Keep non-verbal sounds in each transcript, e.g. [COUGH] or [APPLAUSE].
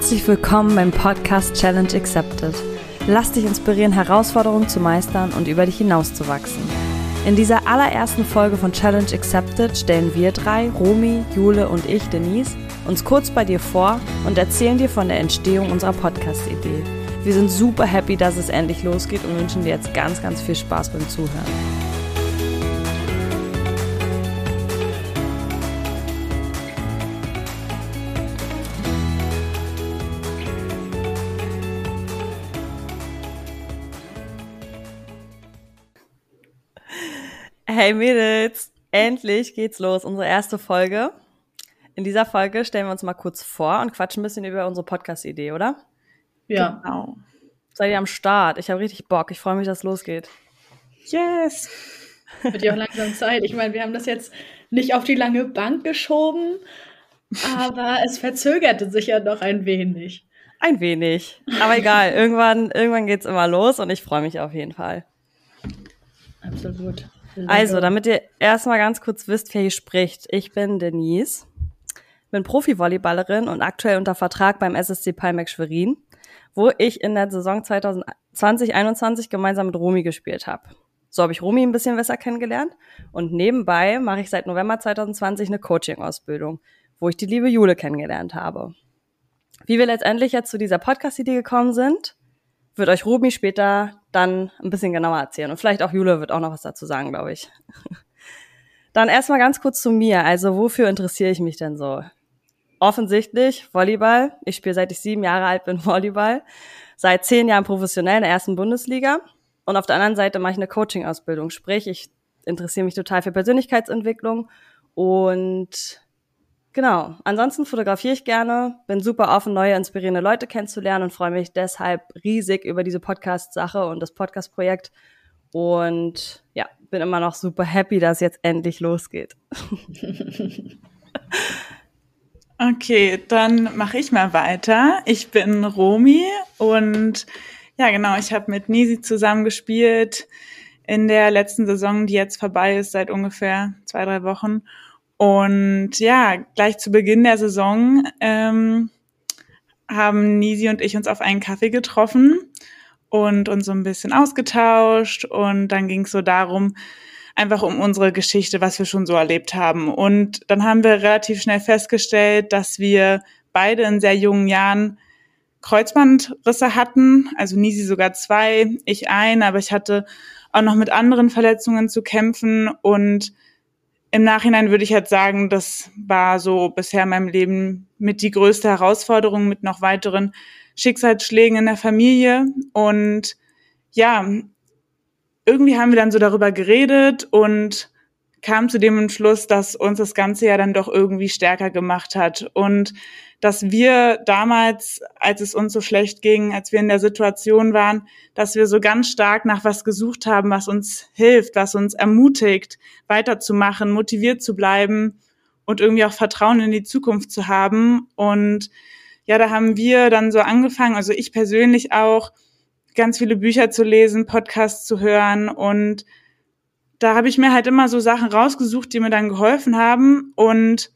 Herzlich willkommen beim Podcast Challenge Accepted. Lass dich inspirieren, Herausforderungen zu meistern und über dich hinauszuwachsen. In dieser allerersten Folge von Challenge Accepted stellen wir drei, Romy, Jule und ich, Denise, uns kurz bei dir vor und erzählen dir von der Entstehung unserer Podcast-Idee. Wir sind super happy, dass es endlich losgeht und wünschen dir jetzt ganz, ganz viel Spaß beim Zuhören. Hey Mädels, endlich geht's los, unsere erste Folge. In dieser Folge stellen wir uns mal kurz vor und quatschen ein bisschen über unsere Podcast-Idee, oder? Ja. Genau. Seid ihr am Start? Ich habe richtig Bock. Ich freue mich, dass es losgeht. Yes! Wird ja auch langsam Zeit. Ich meine, wir haben das jetzt nicht auf die lange Bank geschoben, aber es verzögerte sich ja noch ein wenig. Ein wenig. Aber egal, [LAUGHS] irgendwann, irgendwann geht's immer los und ich freue mich auf jeden Fall. Absolut. Also, damit ihr erstmal ganz kurz wisst, wer hier spricht. Ich bin Denise, bin Profi-Volleyballerin und aktuell unter Vertrag beim SSC Palmex Schwerin, wo ich in der Saison 2020-21 gemeinsam mit Romy gespielt habe. So habe ich Romy ein bisschen besser kennengelernt und nebenbei mache ich seit November 2020 eine Coaching-Ausbildung, wo ich die liebe Jule kennengelernt habe. Wie wir letztendlich jetzt zu dieser Podcast-Idee gekommen sind, wird euch Romy später dann ein bisschen genauer erzählen. Und vielleicht auch Jule wird auch noch was dazu sagen, glaube ich. [LAUGHS] Dann erstmal ganz kurz zu mir. Also wofür interessiere ich mich denn so? Offensichtlich Volleyball. Ich spiele seit ich sieben Jahre alt bin [LAUGHS] Volleyball. Seit zehn Jahren professionell in der ersten Bundesliga. Und auf der anderen Seite mache ich eine Coaching-Ausbildung. Sprich, ich interessiere mich total für Persönlichkeitsentwicklung und Genau. Ansonsten fotografiere ich gerne, bin super offen, neue inspirierende Leute kennenzulernen und freue mich deshalb riesig über diese Podcast-Sache und das Podcast-Projekt. Und ja, bin immer noch super happy, dass jetzt endlich losgeht. [LAUGHS] okay, dann mache ich mal weiter. Ich bin Romi und ja, genau, ich habe mit Nisi zusammengespielt in der letzten Saison, die jetzt vorbei ist, seit ungefähr zwei, drei Wochen. Und ja, gleich zu Beginn der Saison ähm, haben Nisi und ich uns auf einen Kaffee getroffen und uns so ein bisschen ausgetauscht. Und dann ging es so darum, einfach um unsere Geschichte, was wir schon so erlebt haben. Und dann haben wir relativ schnell festgestellt, dass wir beide in sehr jungen Jahren Kreuzbandrisse hatten, also Nisi sogar zwei, ich ein, aber ich hatte auch noch mit anderen Verletzungen zu kämpfen und im Nachhinein würde ich halt sagen, das war so bisher in meinem Leben mit die größte Herausforderung mit noch weiteren Schicksalsschlägen in der Familie. Und ja, irgendwie haben wir dann so darüber geredet und kam zu dem Entschluss, dass uns das Ganze ja dann doch irgendwie stärker gemacht hat. Und dass wir damals, als es uns so schlecht ging, als wir in der Situation waren, dass wir so ganz stark nach was gesucht haben, was uns hilft, was uns ermutigt, weiterzumachen, motiviert zu bleiben und irgendwie auch Vertrauen in die Zukunft zu haben. Und ja, da haben wir dann so angefangen, also ich persönlich auch, ganz viele Bücher zu lesen, Podcasts zu hören und da habe ich mir halt immer so Sachen rausgesucht, die mir dann geholfen haben und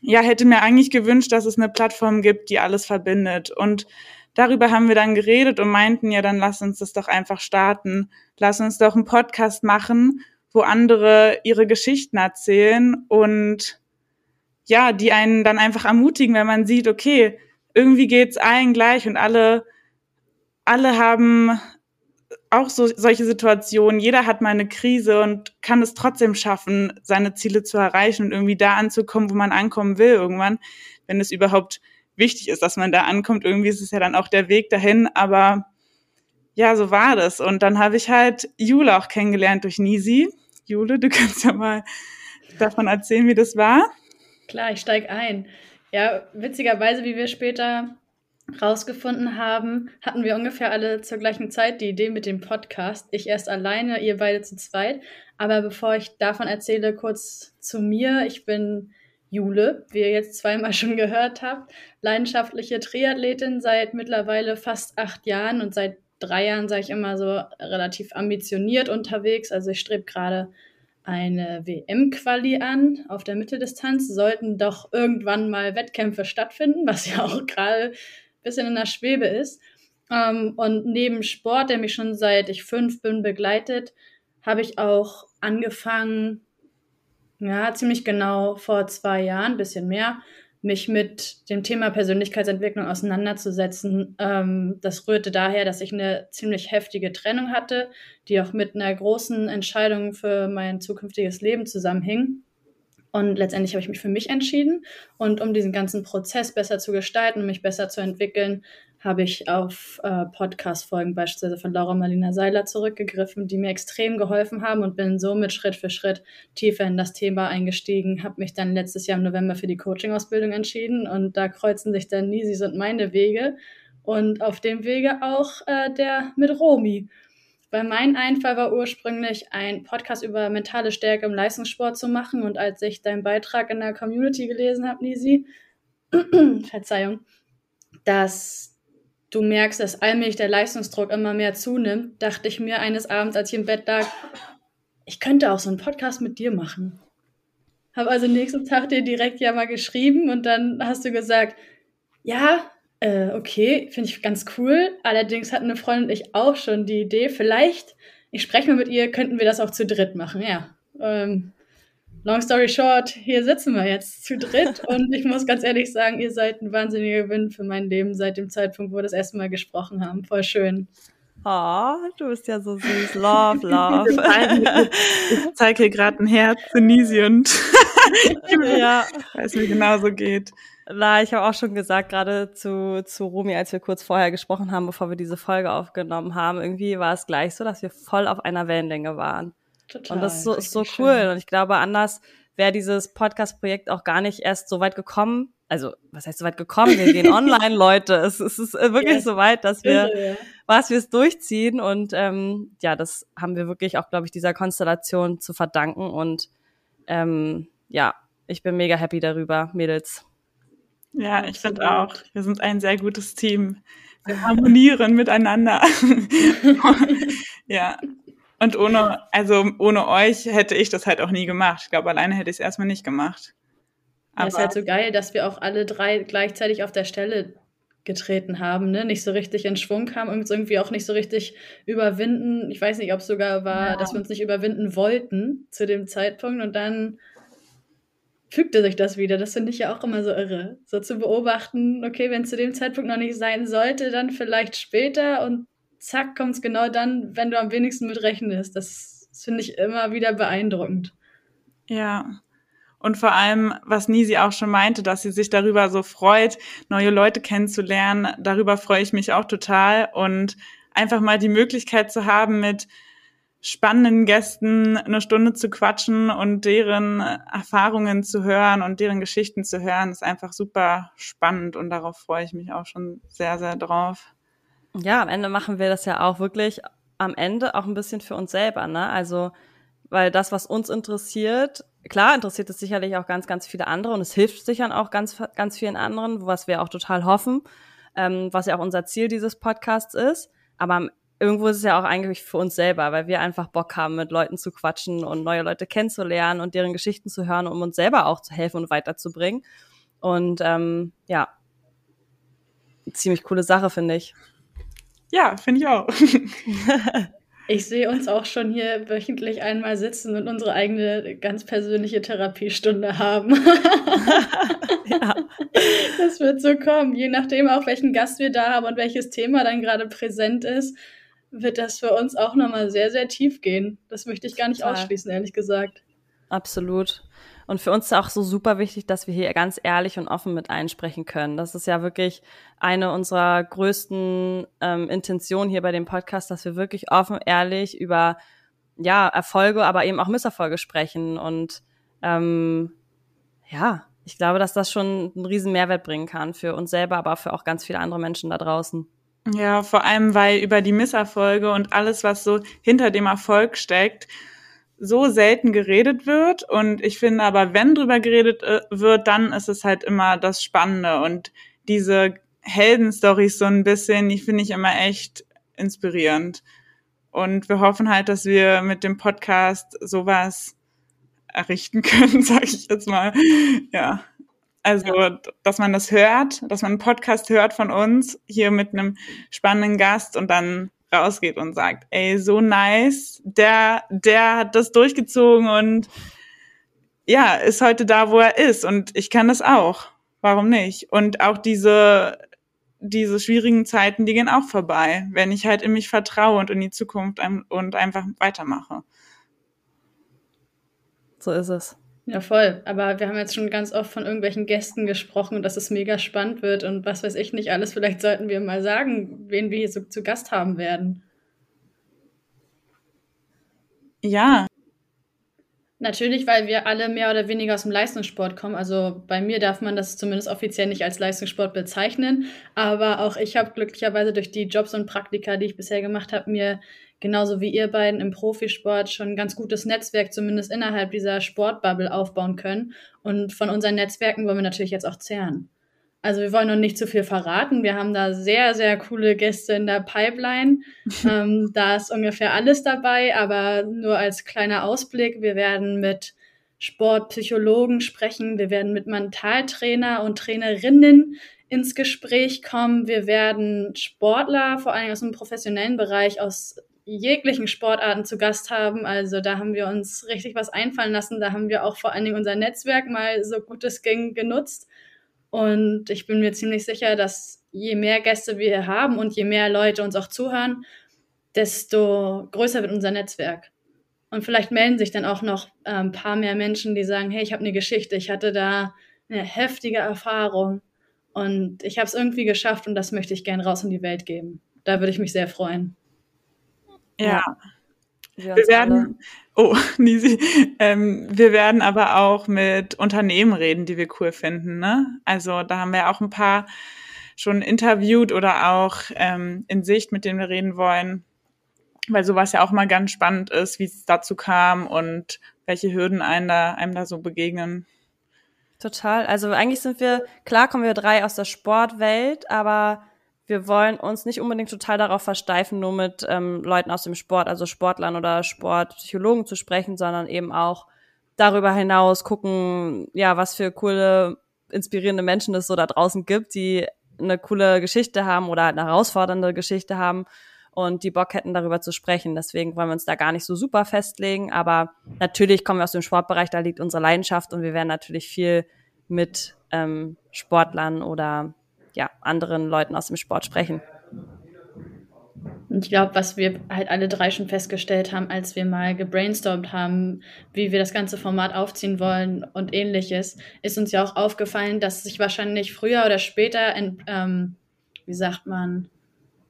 ja, hätte mir eigentlich gewünscht, dass es eine Plattform gibt, die alles verbindet. Und darüber haben wir dann geredet und meinten, ja, dann lass uns das doch einfach starten. Lass uns doch einen Podcast machen, wo andere ihre Geschichten erzählen und ja, die einen dann einfach ermutigen, wenn man sieht, okay, irgendwie geht's allen gleich und alle, alle haben auch so solche Situationen. Jeder hat mal eine Krise und kann es trotzdem schaffen, seine Ziele zu erreichen und irgendwie da anzukommen, wo man ankommen will irgendwann, wenn es überhaupt wichtig ist, dass man da ankommt. Irgendwie ist es ja dann auch der Weg dahin, aber ja, so war das. Und dann habe ich halt Jule auch kennengelernt durch Nisi. Jule, du [LAUGHS] kannst ja mal davon erzählen, wie das war. Klar, ich steig ein. Ja, witzigerweise, wie wir später rausgefunden haben, hatten wir ungefähr alle zur gleichen Zeit die Idee mit dem Podcast. Ich erst alleine, ihr beide zu zweit. Aber bevor ich davon erzähle, kurz zu mir. Ich bin Jule, wie ihr jetzt zweimal [LAUGHS] schon gehört habt, leidenschaftliche Triathletin seit mittlerweile fast acht Jahren und seit drei Jahren, sage ich immer so, relativ ambitioniert unterwegs. Also ich strebe gerade eine WM-Quali an auf der Mitteldistanz, sollten doch irgendwann mal Wettkämpfe stattfinden, was ja auch gerade bisschen in der Schwebe ist. Ähm, und neben Sport, der mich schon seit ich fünf bin begleitet, habe ich auch angefangen, ja, ziemlich genau vor zwei Jahren, bisschen mehr, mich mit dem Thema Persönlichkeitsentwicklung auseinanderzusetzen. Ähm, das rührte daher, dass ich eine ziemlich heftige Trennung hatte, die auch mit einer großen Entscheidung für mein zukünftiges Leben zusammenhing. Und letztendlich habe ich mich für mich entschieden. Und um diesen ganzen Prozess besser zu gestalten, mich besser zu entwickeln, habe ich auf äh, Podcast-Folgen beispielsweise von Laura Marlina Seiler zurückgegriffen, die mir extrem geholfen haben und bin somit Schritt für Schritt tiefer in das Thema eingestiegen, habe mich dann letztes Jahr im November für die Coaching-Ausbildung entschieden und da kreuzen sich dann Nisis und meine Wege und auf dem Wege auch äh, der mit Romi. Weil mein Einfall war ursprünglich, ein Podcast über mentale Stärke im Leistungssport zu machen. Und als ich deinen Beitrag in der Community gelesen habe, Nisi, [CLEARS THROAT] Verzeihung, dass du merkst, dass allmählich der Leistungsdruck immer mehr zunimmt, dachte ich mir eines Abends, als ich im Bett lag, ich könnte auch so einen Podcast mit dir machen. Habe also nächsten Tag dir direkt ja mal geschrieben und dann hast du gesagt, ja, äh, okay, finde ich ganz cool. Allerdings hatten eine Freundin und ich auch schon die Idee, vielleicht, ich spreche mal mit ihr, könnten wir das auch zu dritt machen. Ja, ähm, long story short, hier sitzen wir jetzt zu dritt [LAUGHS] und ich muss ganz ehrlich sagen, ihr seid ein wahnsinniger Gewinn für mein Leben seit dem Zeitpunkt, wo wir das erste Mal gesprochen haben. Voll schön. Oh, du bist ja so süß. Love, love. [LAUGHS] ich zeige hier gerade ein Herz und [LAUGHS] ja. weil es mir genauso geht. Na, ich habe auch schon gesagt, gerade zu, zu Rumi, als wir kurz vorher gesprochen haben, bevor wir diese Folge aufgenommen haben, irgendwie war es gleich so, dass wir voll auf einer Wellenlänge waren. Total, und das ist so, ist so cool. Schön. Und ich glaube, anders wäre dieses Podcast-Projekt auch gar nicht erst so weit gekommen. Also, was heißt so weit gekommen? Wir gehen [LAUGHS] online, Leute. Es, es ist wirklich yes. so weit, dass wir, ja. was wir es durchziehen. Und ähm, ja, das haben wir wirklich auch, glaube ich, dieser Konstellation zu verdanken. Und ähm, ja, ich bin mega happy darüber, Mädels. Ja, ich finde auch. Wir sind ein sehr gutes Team. Wir harmonieren miteinander. [LAUGHS] ja, und ohne, also ohne euch hätte ich das halt auch nie gemacht. Ich glaube, alleine hätte ich es erstmal nicht gemacht. Aber ja, ist halt so geil, dass wir auch alle drei gleichzeitig auf der Stelle getreten haben, ne? Nicht so richtig in Schwung kamen und irgendwie auch nicht so richtig überwinden. Ich weiß nicht, ob es sogar war, ja. dass wir uns nicht überwinden wollten zu dem Zeitpunkt und dann fügte sich das wieder. Das finde ich ja auch immer so irre. So zu beobachten, okay, wenn es zu dem Zeitpunkt noch nicht sein sollte, dann vielleicht später und zack, kommt es genau dann, wenn du am wenigsten mit rechnest. Das, das finde ich immer wieder beeindruckend. Ja. Und vor allem, was Nisi auch schon meinte, dass sie sich darüber so freut, neue Leute kennenzulernen, darüber freue ich mich auch total. Und einfach mal die Möglichkeit zu haben, mit spannenden Gästen eine Stunde zu quatschen und deren Erfahrungen zu hören und deren Geschichten zu hören, ist einfach super spannend und darauf freue ich mich auch schon sehr, sehr drauf. Ja, am Ende machen wir das ja auch wirklich am Ende auch ein bisschen für uns selber, ne? Also, weil das, was uns interessiert, klar interessiert es sicherlich auch ganz, ganz viele andere und es hilft sicher auch ganz, ganz vielen anderen, was wir auch total hoffen, ähm, was ja auch unser Ziel dieses Podcasts ist. Aber irgendwo ist es ja auch eigentlich für uns selber, weil wir einfach Bock haben, mit Leuten zu quatschen und neue Leute kennenzulernen und deren Geschichten zu hören, um uns selber auch zu helfen und weiterzubringen. Und ähm, ja, ziemlich coole Sache, finde ich. Ja, finde ich auch. [LAUGHS] ich sehe uns auch schon hier wöchentlich einmal sitzen und unsere eigene ganz persönliche Therapiestunde haben. [LAUGHS] ja. Das wird so kommen. Je nachdem auch, welchen Gast wir da haben und welches Thema dann gerade präsent ist, wird das für uns auch nochmal sehr, sehr tief gehen. Das möchte ich gar nicht Total. ausschließen, ehrlich gesagt. Absolut. Und für uns ist auch so super wichtig, dass wir hier ganz ehrlich und offen mit einsprechen können. Das ist ja wirklich eine unserer größten ähm, Intentionen hier bei dem Podcast, dass wir wirklich offen, ehrlich über ja Erfolge, aber eben auch Misserfolge sprechen. Und ähm, ja, ich glaube, dass das schon einen riesen Mehrwert bringen kann für uns selber, aber für auch ganz viele andere Menschen da draußen. Ja, vor allem, weil über die Misserfolge und alles, was so hinter dem Erfolg steckt, so selten geredet wird. Und ich finde aber, wenn drüber geredet äh, wird, dann ist es halt immer das Spannende. Und diese Heldenstories so ein bisschen, die finde ich immer echt inspirierend. Und wir hoffen halt, dass wir mit dem Podcast sowas errichten [LAUGHS] können, sage ich jetzt mal. Ja. Also, ja. dass man das hört, dass man einen Podcast hört von uns, hier mit einem spannenden Gast und dann rausgeht und sagt, ey, so nice, der, der hat das durchgezogen und ja, ist heute da, wo er ist und ich kann das auch. Warum nicht? Und auch diese, diese schwierigen Zeiten, die gehen auch vorbei, wenn ich halt in mich vertraue und in die Zukunft und einfach weitermache. So ist es. Ja, voll. Aber wir haben jetzt schon ganz oft von irgendwelchen Gästen gesprochen, dass es mega spannend wird und was weiß ich nicht alles. Vielleicht sollten wir mal sagen, wen wir hier so zu Gast haben werden. Ja. Natürlich, weil wir alle mehr oder weniger aus dem Leistungssport kommen. Also bei mir darf man das zumindest offiziell nicht als Leistungssport bezeichnen. Aber auch ich habe glücklicherweise durch die Jobs und Praktika, die ich bisher gemacht habe, mir genauso wie ihr beiden im Profisport schon ein ganz gutes Netzwerk zumindest innerhalb dieser Sportbubble aufbauen können. Und von unseren Netzwerken wollen wir natürlich jetzt auch zehren. Also wir wollen noch nicht zu viel verraten. Wir haben da sehr, sehr coole Gäste in der Pipeline. [LAUGHS] ähm, da ist ungefähr alles dabei, aber nur als kleiner Ausblick. Wir werden mit Sportpsychologen sprechen. Wir werden mit Mentaltrainer und Trainerinnen ins Gespräch kommen. Wir werden Sportler, vor allem aus dem professionellen Bereich, aus jeglichen Sportarten zu Gast haben. Also da haben wir uns richtig was einfallen lassen. Da haben wir auch vor allen Dingen unser Netzwerk mal so gut es ging genutzt. Und ich bin mir ziemlich sicher, dass je mehr Gäste wir hier haben und je mehr Leute uns auch zuhören, desto größer wird unser Netzwerk. Und vielleicht melden sich dann auch noch äh, ein paar mehr Menschen, die sagen, hey, ich habe eine Geschichte, ich hatte da eine heftige Erfahrung und ich habe es irgendwie geschafft und das möchte ich gern raus in die Welt geben. Da würde ich mich sehr freuen. Ja. Wir, wir werden, oh, [LAUGHS] Nisi, ähm, wir werden aber auch mit Unternehmen reden, die wir cool finden. Ne? Also da haben wir auch ein paar schon interviewt oder auch ähm, in Sicht, mit denen wir reden wollen, weil sowas ja auch mal ganz spannend ist, wie es dazu kam und welche Hürden einem da, einem da so begegnen. Total. Also eigentlich sind wir, klar kommen wir drei aus der Sportwelt, aber wir wollen uns nicht unbedingt total darauf versteifen, nur mit ähm, Leuten aus dem Sport, also Sportlern oder Sportpsychologen zu sprechen, sondern eben auch darüber hinaus gucken, ja, was für coole, inspirierende Menschen es so da draußen gibt, die eine coole Geschichte haben oder eine herausfordernde Geschichte haben und die Bock hätten, darüber zu sprechen. Deswegen wollen wir uns da gar nicht so super festlegen. Aber natürlich kommen wir aus dem Sportbereich, da liegt unsere Leidenschaft und wir werden natürlich viel mit ähm, Sportlern oder ja, anderen Leuten aus dem Sport sprechen. Ich glaube, was wir halt alle drei schon festgestellt haben, als wir mal gebrainstormt haben, wie wir das ganze Format aufziehen wollen und ähnliches, ist uns ja auch aufgefallen, dass sich wahrscheinlich früher oder später, in, ähm, wie sagt man,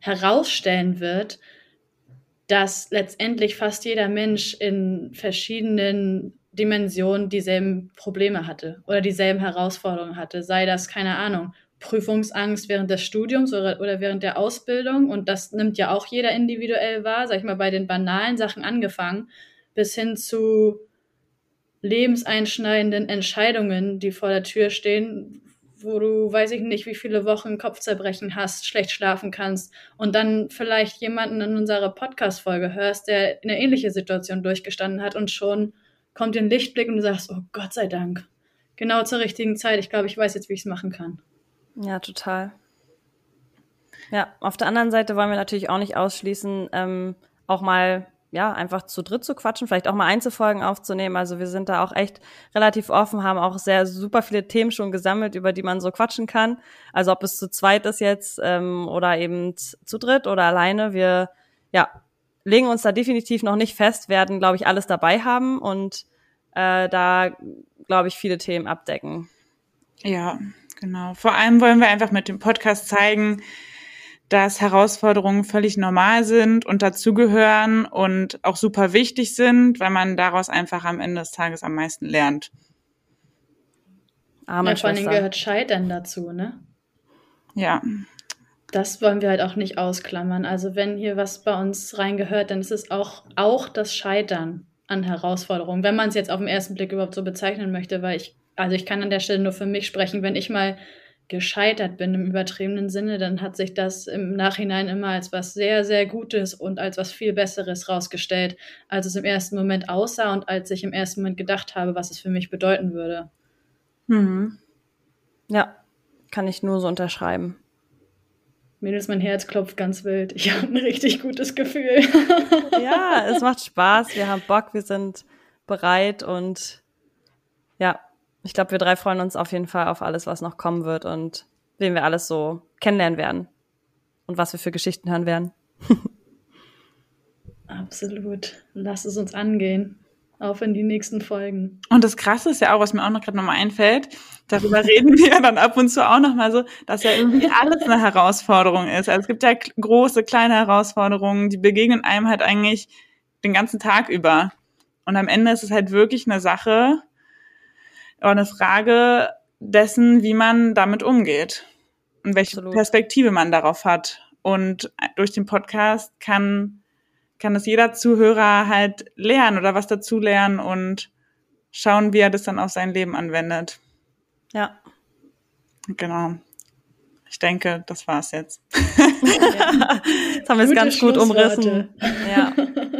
herausstellen wird, dass letztendlich fast jeder Mensch in verschiedenen Dimensionen dieselben Probleme hatte oder dieselben Herausforderungen hatte. Sei das, keine Ahnung, Prüfungsangst während des Studiums oder, oder während der Ausbildung. Und das nimmt ja auch jeder individuell wahr, sag ich mal, bei den banalen Sachen angefangen, bis hin zu lebenseinschneidenden Entscheidungen, die vor der Tür stehen, wo du, weiß ich nicht, wie viele Wochen Kopfzerbrechen hast, schlecht schlafen kannst und dann vielleicht jemanden in unserer Podcast-Folge hörst, der eine ähnliche Situation durchgestanden hat und schon kommt den Lichtblick und du sagst, oh Gott sei Dank. Genau zur richtigen Zeit. Ich glaube, ich weiß jetzt, wie ich es machen kann. Ja, total. Ja, auf der anderen Seite wollen wir natürlich auch nicht ausschließen, ähm, auch mal ja, einfach zu dritt zu quatschen, vielleicht auch mal Einzelfolgen aufzunehmen. Also wir sind da auch echt relativ offen, haben auch sehr super viele Themen schon gesammelt, über die man so quatschen kann. Also ob es zu zweit ist jetzt ähm, oder eben zu dritt oder alleine. Wir ja, legen uns da definitiv noch nicht fest, werden, glaube ich, alles dabei haben und äh, da, glaube ich, viele Themen abdecken. Ja, Genau. Vor allem wollen wir einfach mit dem Podcast zeigen, dass Herausforderungen völlig normal sind und dazugehören und auch super wichtig sind, weil man daraus einfach am Ende des Tages am meisten lernt. Arme ja, vor allem gehört Scheitern dazu, ne? Ja. Das wollen wir halt auch nicht ausklammern. Also wenn hier was bei uns reingehört, dann ist es auch, auch das Scheitern an Herausforderungen, wenn man es jetzt auf den ersten Blick überhaupt so bezeichnen möchte, weil ich also ich kann an der Stelle nur für mich sprechen, wenn ich mal gescheitert bin im übertriebenen Sinne, dann hat sich das im Nachhinein immer als was sehr, sehr Gutes und als was viel Besseres rausgestellt, als es im ersten Moment aussah und als ich im ersten Moment gedacht habe, was es für mich bedeuten würde. Mhm. Ja, kann ich nur so unterschreiben. Mädels, mein Herz klopft ganz wild. Ich [LAUGHS] habe ein richtig gutes Gefühl. [LAUGHS] ja, es macht Spaß. Wir haben Bock, wir sind bereit und ja, ich glaube, wir drei freuen uns auf jeden Fall auf alles, was noch kommen wird und wen wir alles so kennenlernen werden und was wir für Geschichten hören werden. [LAUGHS] Absolut. Lass es uns angehen. Auf in die nächsten Folgen. Und das Krasse ist ja auch, was mir auch noch gerade nochmal einfällt, darüber [LAUGHS] reden wir dann ab und zu auch nochmal so, dass ja irgendwie alles eine Herausforderung ist. Also es gibt ja große, kleine Herausforderungen, die begegnen einem halt eigentlich den ganzen Tag über. Und am Ende ist es halt wirklich eine Sache, oder eine Frage dessen, wie man damit umgeht und welche Absolut. Perspektive man darauf hat. Und durch den Podcast kann, kann es jeder Zuhörer halt lernen oder was dazu lernen und schauen, wie er das dann auf sein Leben anwendet. Ja. Genau. Ich denke, das war's jetzt. [LAUGHS] Ja. [LAUGHS] Jetzt haben wir es ganz gut umrissen. Ja. [LAUGHS]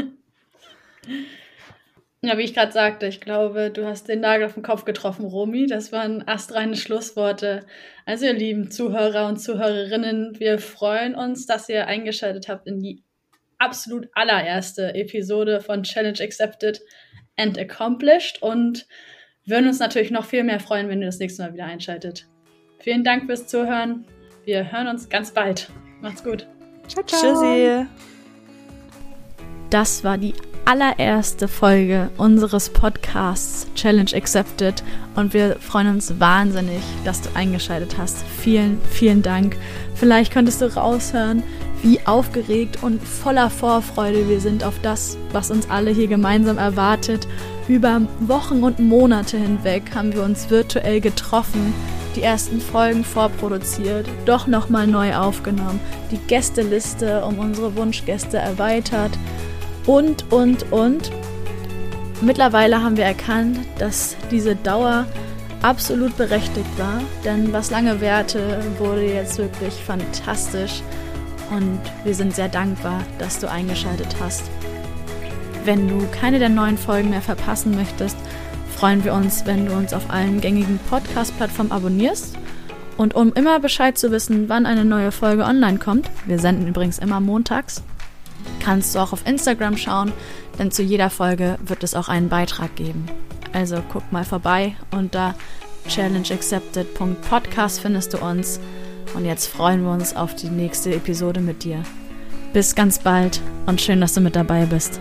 Ja, wie ich gerade sagte, ich glaube, du hast den Nagel auf den Kopf getroffen, Romy. Das waren astreine Schlussworte. Also, ihr lieben Zuhörer und Zuhörerinnen, wir freuen uns, dass ihr eingeschaltet habt in die absolut allererste Episode von Challenge Accepted and Accomplished und würden uns natürlich noch viel mehr freuen, wenn ihr das nächste Mal wieder einschaltet. Vielen Dank fürs Zuhören. Wir hören uns ganz bald. Macht's gut. Ciao, ciao. Tschüssi. Das war die allererste Folge unseres Podcasts Challenge Accepted und wir freuen uns wahnsinnig, dass du eingeschaltet hast. Vielen, vielen Dank. Vielleicht könntest du raushören, wie aufgeregt und voller Vorfreude wir sind auf das, was uns alle hier gemeinsam erwartet. Über Wochen und Monate hinweg haben wir uns virtuell getroffen, die ersten Folgen vorproduziert, doch nochmal neu aufgenommen, die Gästeliste um unsere Wunschgäste erweitert und, und, und. Mittlerweile haben wir erkannt, dass diese Dauer absolut berechtigt war, denn was lange währte, wurde jetzt wirklich fantastisch und wir sind sehr dankbar, dass du eingeschaltet hast. Wenn du keine der neuen Folgen mehr verpassen möchtest, freuen wir uns, wenn du uns auf allen gängigen Podcast-Plattformen abonnierst. Und um immer Bescheid zu wissen, wann eine neue Folge online kommt, wir senden übrigens immer montags, kannst du auch auf Instagram schauen, denn zu jeder Folge wird es auch einen Beitrag geben. Also guck mal vorbei unter challengeaccepted.podcast findest du uns. Und jetzt freuen wir uns auf die nächste Episode mit dir. Bis ganz bald und schön, dass du mit dabei bist.